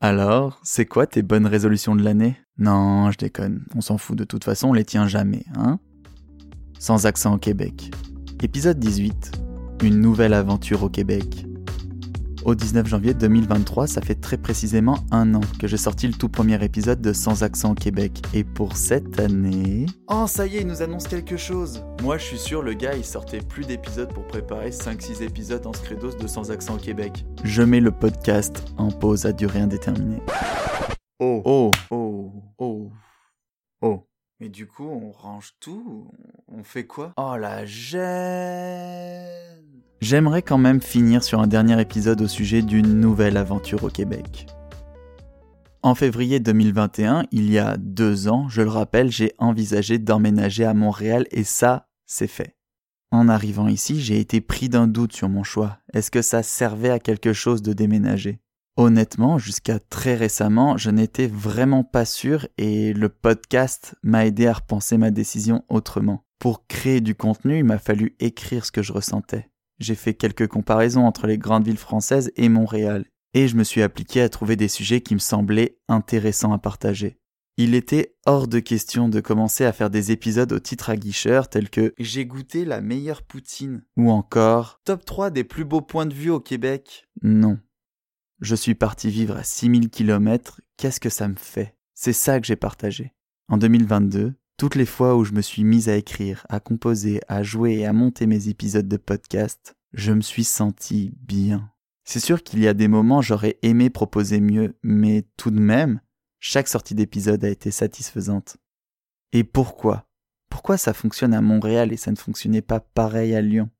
Alors, c'est quoi tes bonnes résolutions de l'année? Non, je déconne, on s'en fout de toute façon, on les tient jamais, hein? Sans accent au Québec. Épisode 18. Une nouvelle aventure au Québec. Au 19 janvier 2023, ça fait très précisément un an que j'ai sorti le tout premier épisode de Sans accent au Québec. Et pour cette année... Oh, ça y est, il nous annonce quelque chose. Moi, je suis sûr, le gars, il sortait plus d'épisodes pour préparer 5-6 épisodes en scredos de Sans accent au Québec. Je mets le podcast en pause à durée indéterminée. Oh, oh, oh, oh, oh. Mais du coup, on range tout. On fait quoi? Oh la gêne J'aimerais quand même finir sur un dernier épisode au sujet d'une nouvelle aventure au Québec. En février 2021, il y a deux ans, je le rappelle, j'ai envisagé d'emménager à Montréal et ça, c'est fait. En arrivant ici, j'ai été pris d'un doute sur mon choix. Est-ce que ça servait à quelque chose de déménager? Honnêtement, jusqu'à très récemment, je n'étais vraiment pas sûr et le podcast m'a aidé à repenser ma décision autrement. Pour créer du contenu, il m'a fallu écrire ce que je ressentais. J'ai fait quelques comparaisons entre les grandes villes françaises et Montréal, et je me suis appliqué à trouver des sujets qui me semblaient intéressants à partager. Il était hors de question de commencer à faire des épisodes au titre aguicheur tels que J'ai goûté la meilleure poutine ou encore Top 3 des plus beaux points de vue au Québec. Non. Je suis parti vivre à 6000 km, qu'est-ce que ça me fait? C'est ça que j'ai partagé. En 2022, toutes les fois où je me suis mise à écrire, à composer, à jouer et à monter mes épisodes de podcast, je me suis senti bien. C'est sûr qu'il y a des moments j'aurais aimé proposer mieux, mais tout de même, chaque sortie d'épisode a été satisfaisante. Et pourquoi? Pourquoi ça fonctionne à Montréal et ça ne fonctionnait pas pareil à Lyon?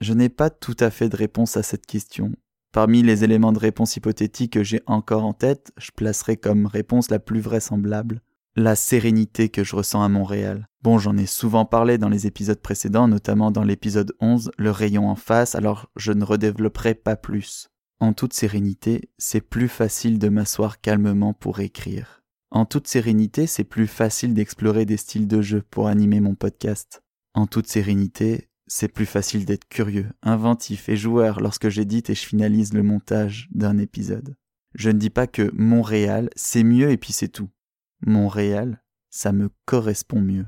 Je n'ai pas tout à fait de réponse à cette question, Parmi les éléments de réponse hypothétiques que j'ai encore en tête, je placerai comme réponse la plus vraisemblable la sérénité que je ressens à Montréal. Bon, j'en ai souvent parlé dans les épisodes précédents, notamment dans l'épisode 11, le rayon en face, alors je ne redévelopperai pas plus. En toute sérénité, c'est plus facile de m'asseoir calmement pour écrire. En toute sérénité, c'est plus facile d'explorer des styles de jeu pour animer mon podcast. En toute sérénité, c'est plus facile d'être curieux, inventif et joueur lorsque j'édite et je finalise le montage d'un épisode. Je ne dis pas que Montréal, c'est mieux et puis c'est tout. Montréal, ça me correspond mieux.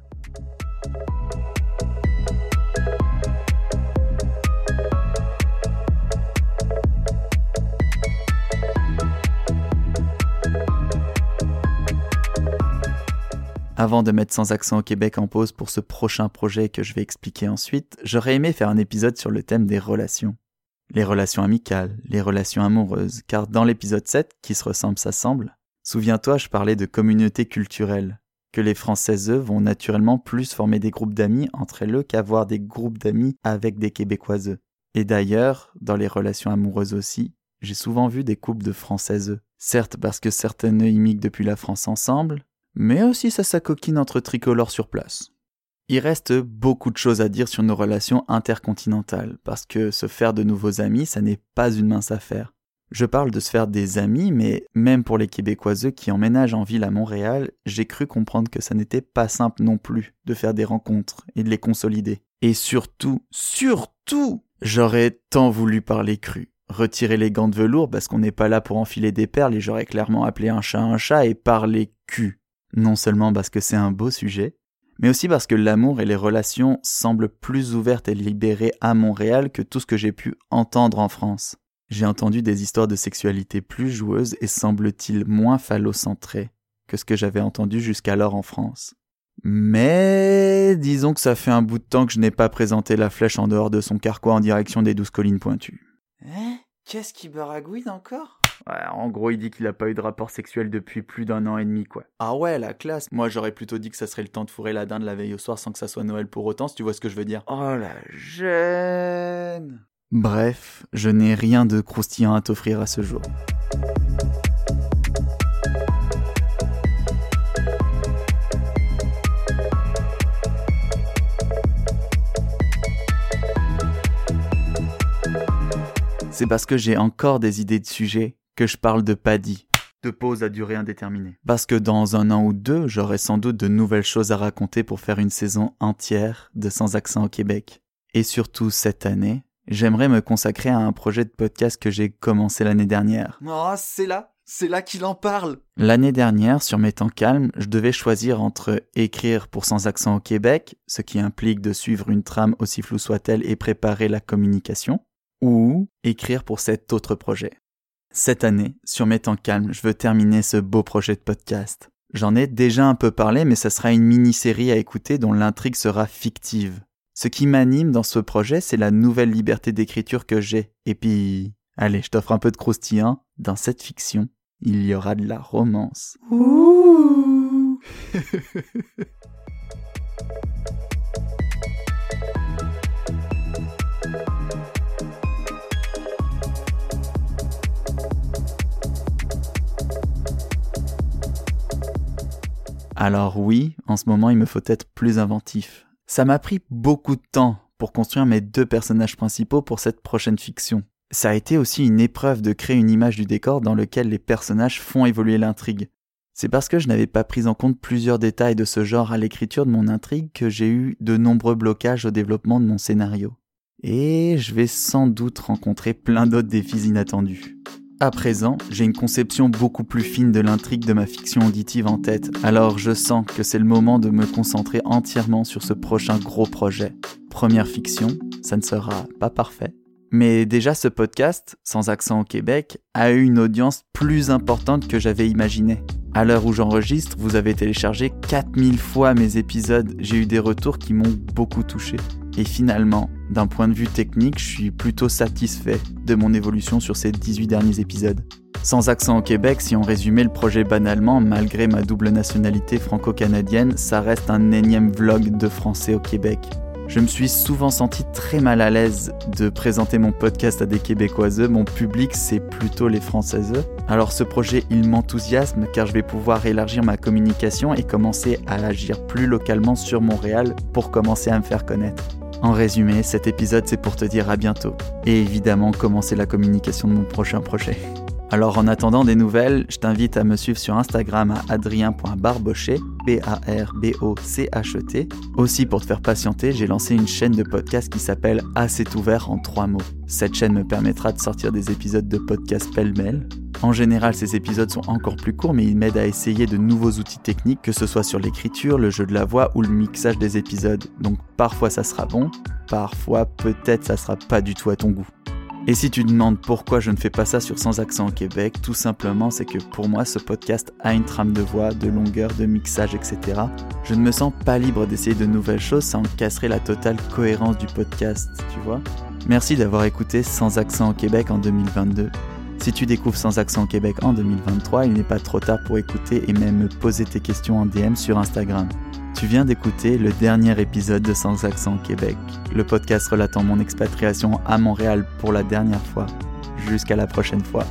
Avant de mettre sans accent au Québec en pause pour ce prochain projet que je vais expliquer ensuite, j'aurais aimé faire un épisode sur le thème des relations. Les relations amicales, les relations amoureuses, car dans l'épisode 7, qui se ressemble s'assemble, souviens-toi, je parlais de communauté culturelle, que les Françaises vont naturellement plus former des groupes d'amis entre elles qu'avoir des groupes d'amis avec des Québécoises. Et d'ailleurs, dans les relations amoureuses aussi, j'ai souvent vu des couples de Françaises. Certes parce que certaines immigrent depuis la France ensemble, mais aussi ça s'acoquine entre tricolores sur place. Il reste beaucoup de choses à dire sur nos relations intercontinentales, parce que se faire de nouveaux amis, ça n'est pas une mince affaire. Je parle de se faire des amis, mais même pour les Québécoiseux qui emménagent en ville à Montréal, j'ai cru comprendre que ça n'était pas simple non plus de faire des rencontres et de les consolider. Et surtout, surtout, j'aurais tant voulu parler cru. Retirer les gants de velours parce qu'on n'est pas là pour enfiler des perles et j'aurais clairement appelé un chat un chat et parler cul non seulement parce que c'est un beau sujet, mais aussi parce que l'amour et les relations semblent plus ouvertes et libérées à Montréal que tout ce que j'ai pu entendre en France. J'ai entendu des histoires de sexualité plus joueuses et semble-t-il moins phallocentrées que ce que j'avais entendu jusqu'alors en France. Mais disons que ça fait un bout de temps que je n'ai pas présenté la flèche en dehors de son carquois en direction des douze collines pointues. Hein? Qu'est-ce qui baragouine encore? Ouais, en gros, il dit qu'il a pas eu de rapport sexuel depuis plus d'un an et demi, quoi. Ah ouais, la classe. Moi, j'aurais plutôt dit que ça serait le temps de fourrer la dinde la veille au soir sans que ça soit Noël pour autant, si tu vois ce que je veux dire. Oh la gêne Bref, je n'ai rien de croustillant à t'offrir à ce jour. C'est parce que j'ai encore des idées de sujets que je parle de Paddy, de pause à durée indéterminée. Parce que dans un an ou deux, j'aurai sans doute de nouvelles choses à raconter pour faire une saison entière de Sans accent au Québec. Et surtout cette année, j'aimerais me consacrer à un projet de podcast que j'ai commencé l'année dernière. Oh, c'est là C'est là qu'il en parle L'année dernière, sur mes temps calmes, je devais choisir entre écrire pour Sans Accent au Québec, ce qui implique de suivre une trame aussi floue soit-elle et préparer la communication, ou écrire pour cet autre projet. Cette année, sur mes temps calmes, je veux terminer ce beau projet de podcast. J'en ai déjà un peu parlé, mais ça sera une mini-série à écouter dont l'intrigue sera fictive. Ce qui m'anime dans ce projet, c'est la nouvelle liberté d'écriture que j'ai. Et puis, allez, je t'offre un peu de croustillant. Dans cette fiction, il y aura de la romance. Ouh Alors oui, en ce moment, il me faut être plus inventif. Ça m'a pris beaucoup de temps pour construire mes deux personnages principaux pour cette prochaine fiction. Ça a été aussi une épreuve de créer une image du décor dans lequel les personnages font évoluer l'intrigue. C'est parce que je n'avais pas pris en compte plusieurs détails de ce genre à l'écriture de mon intrigue que j'ai eu de nombreux blocages au développement de mon scénario. Et je vais sans doute rencontrer plein d'autres défis inattendus. À présent, j'ai une conception beaucoup plus fine de l'intrigue de ma fiction auditive en tête, alors je sens que c'est le moment de me concentrer entièrement sur ce prochain gros projet. Première fiction, ça ne sera pas parfait. Mais déjà ce podcast, sans accent au Québec, a eu une audience plus importante que j'avais imaginé. À l'heure où j'enregistre, vous avez téléchargé 4000 fois mes épisodes, j'ai eu des retours qui m'ont beaucoup touché. Et finalement, d'un point de vue technique, je suis plutôt satisfait de mon évolution sur ces 18 derniers épisodes. Sans accent au Québec, si on résumait le projet banalement, malgré ma double nationalité franco-canadienne, ça reste un énième vlog de français au Québec. Je me suis souvent senti très mal à l'aise de présenter mon podcast à des Québécoiseux. Mon public, c'est plutôt les Françaises. Alors ce projet, il m'enthousiasme car je vais pouvoir élargir ma communication et commencer à agir plus localement sur Montréal pour commencer à me faire connaître. En résumé, cet épisode c'est pour te dire à bientôt et évidemment commencer la communication de mon prochain projet. Alors en attendant des nouvelles, je t'invite à me suivre sur Instagram à adrien.barbochet, B-A-R-B-O-C-H-E-T. Aussi pour te faire patienter, j'ai lancé une chaîne de podcast qui s'appelle Assez ouvert en trois mots. Cette chaîne me permettra de sortir des épisodes de podcast pêle-mêle. En général, ces épisodes sont encore plus courts, mais ils m'aident à essayer de nouveaux outils techniques, que ce soit sur l'écriture, le jeu de la voix ou le mixage des épisodes. Donc parfois ça sera bon, parfois peut-être ça sera pas du tout à ton goût. Et si tu demandes pourquoi je ne fais pas ça sur Sans Accent au Québec, tout simplement c'est que pour moi ce podcast a une trame de voix, de longueur, de mixage, etc. Je ne me sens pas libre d'essayer de nouvelles choses, ça en casserait la totale cohérence du podcast, tu vois. Merci d'avoir écouté Sans Accent au Québec en 2022. Si tu découvres Sans Accent Québec en 2023, il n'est pas trop tard pour écouter et même poser tes questions en DM sur Instagram. Tu viens d'écouter le dernier épisode de Sans Accent Québec, le podcast relatant mon expatriation à Montréal pour la dernière fois. Jusqu'à la prochaine fois.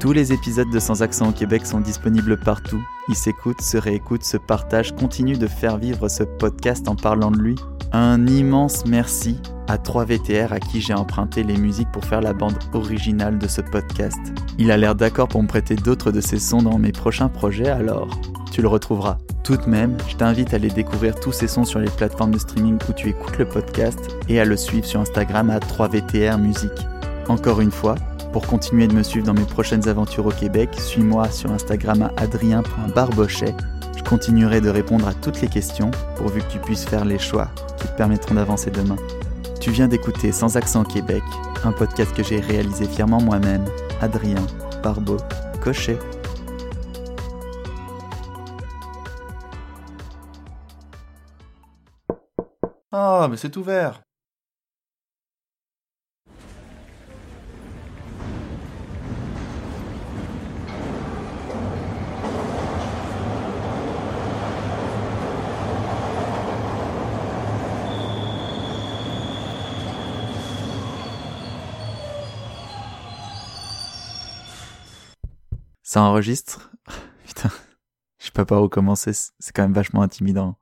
Tous les épisodes de Sans Accent au Québec sont disponibles partout. Ils s'écoutent, se réécoutent, se partagent, continuent de faire vivre ce podcast en parlant de lui. Un immense merci à 3VTR à qui j'ai emprunté les musiques pour faire la bande originale de ce podcast. Il a l'air d'accord pour me prêter d'autres de ses sons dans mes prochains projets, alors tu le retrouveras. Tout de même, je t'invite à aller découvrir tous ces sons sur les plateformes de streaming où tu écoutes le podcast et à le suivre sur Instagram à 3VTR Musique. Encore une fois, pour continuer de me suivre dans mes prochaines aventures au Québec, suis-moi sur Instagram à adrien.barbochet. Je continuerai de répondre à toutes les questions pourvu que tu puisses faire les choix qui te permettront d'avancer demain. Tu viens d'écouter Sans accent Québec, un podcast que j'ai réalisé fièrement moi-même, Adrien Barbeau Cochet. Ah, mais c'est ouvert Ça enregistre Putain, je sais pas par où commencer, c'est quand même vachement intimidant.